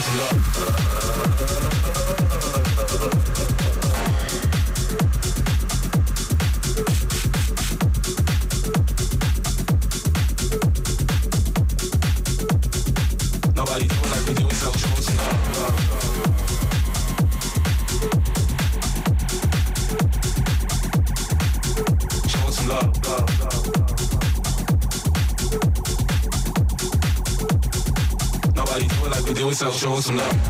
Close it up. close enough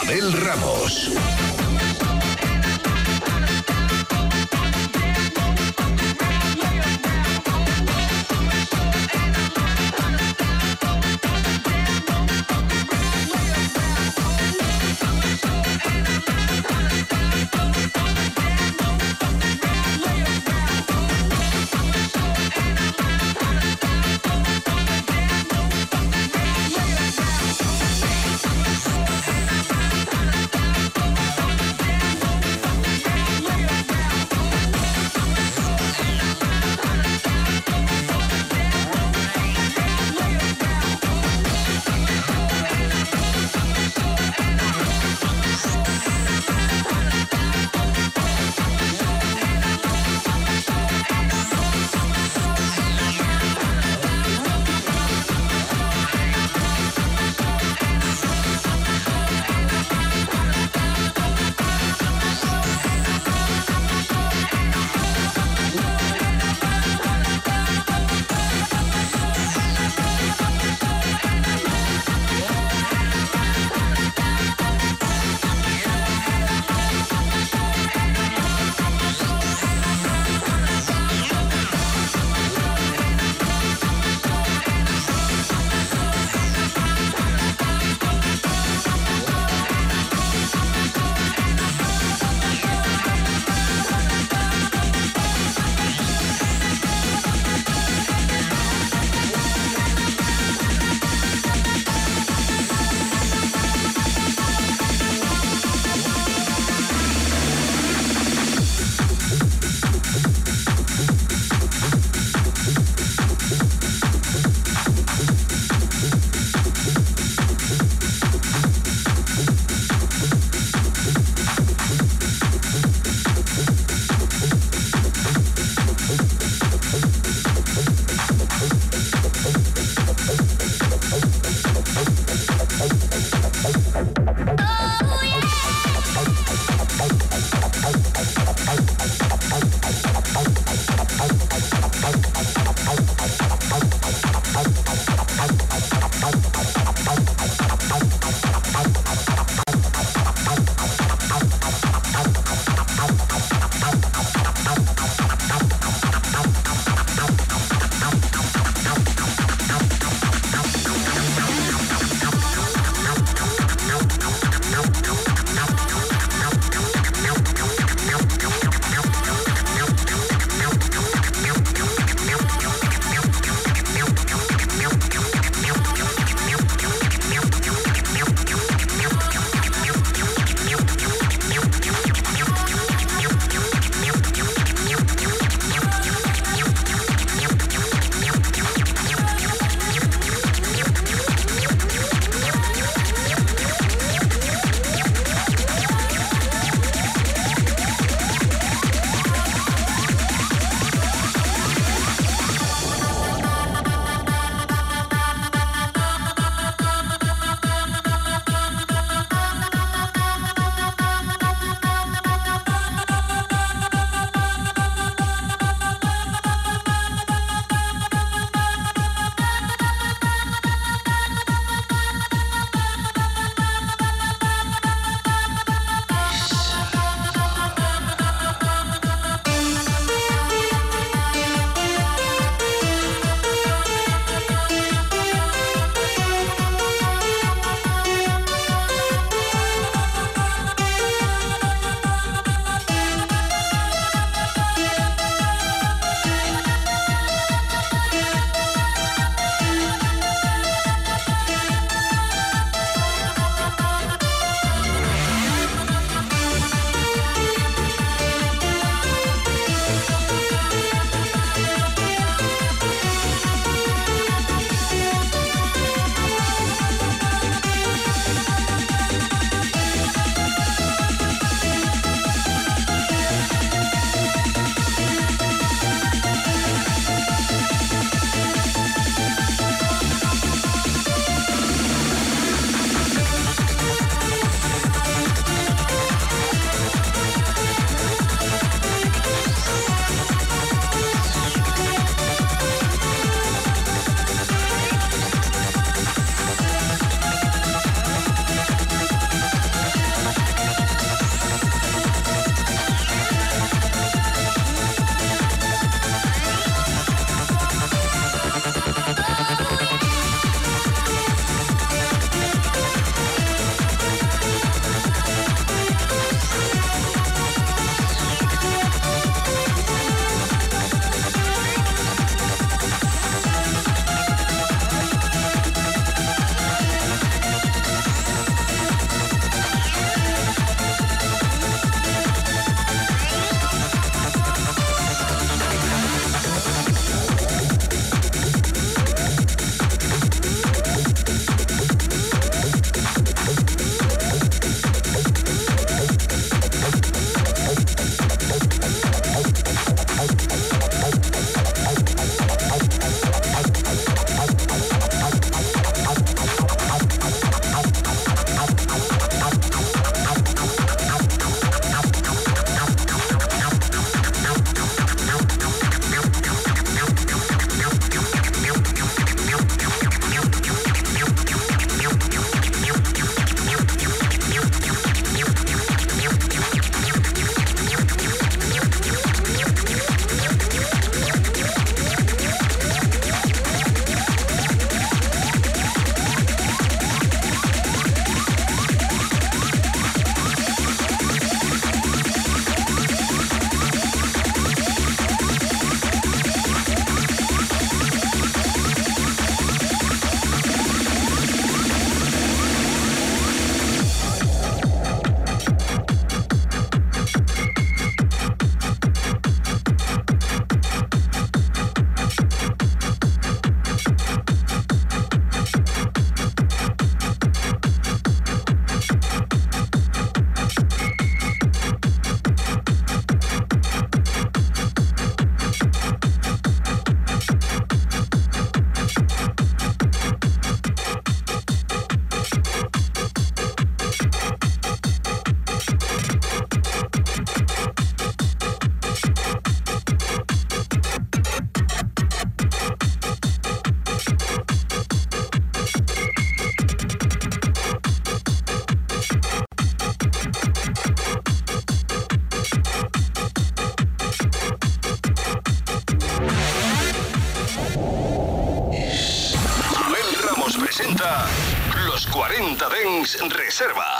Abel Ramos. Dance Reserva.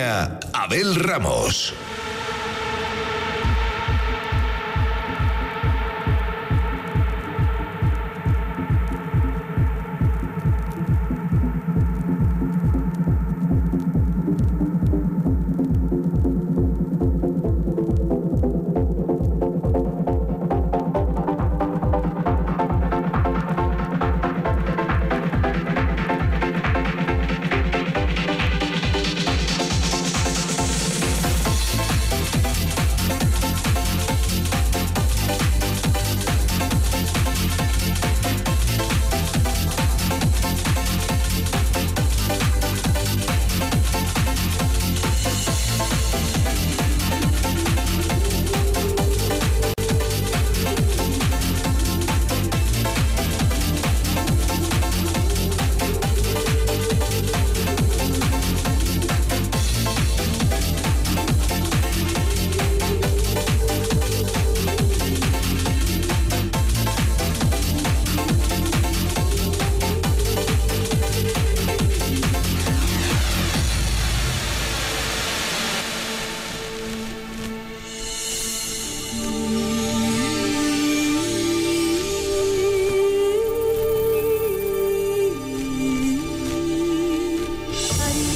Abel Ramos.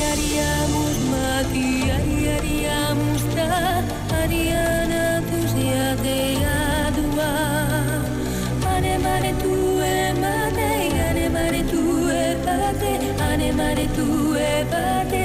Hariamu martian hariamustar hariana tus dia deadoa pane mare tu e mane mare tu e pane mare tu e pane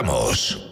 Abel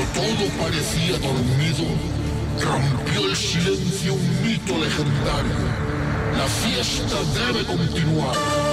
Cuando todo parecía dormido, rompió el silencio un mito legendario. La fiesta debe continuar.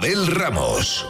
Abel Ramos.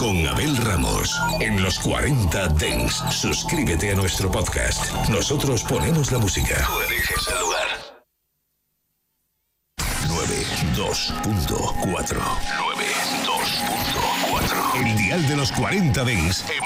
Con Abel Ramos. En los 40 Dens, suscríbete a nuestro podcast. Nosotros ponemos la música. Tú eliges el lugar. 92.4 92.4 El dial de los 40 Dens en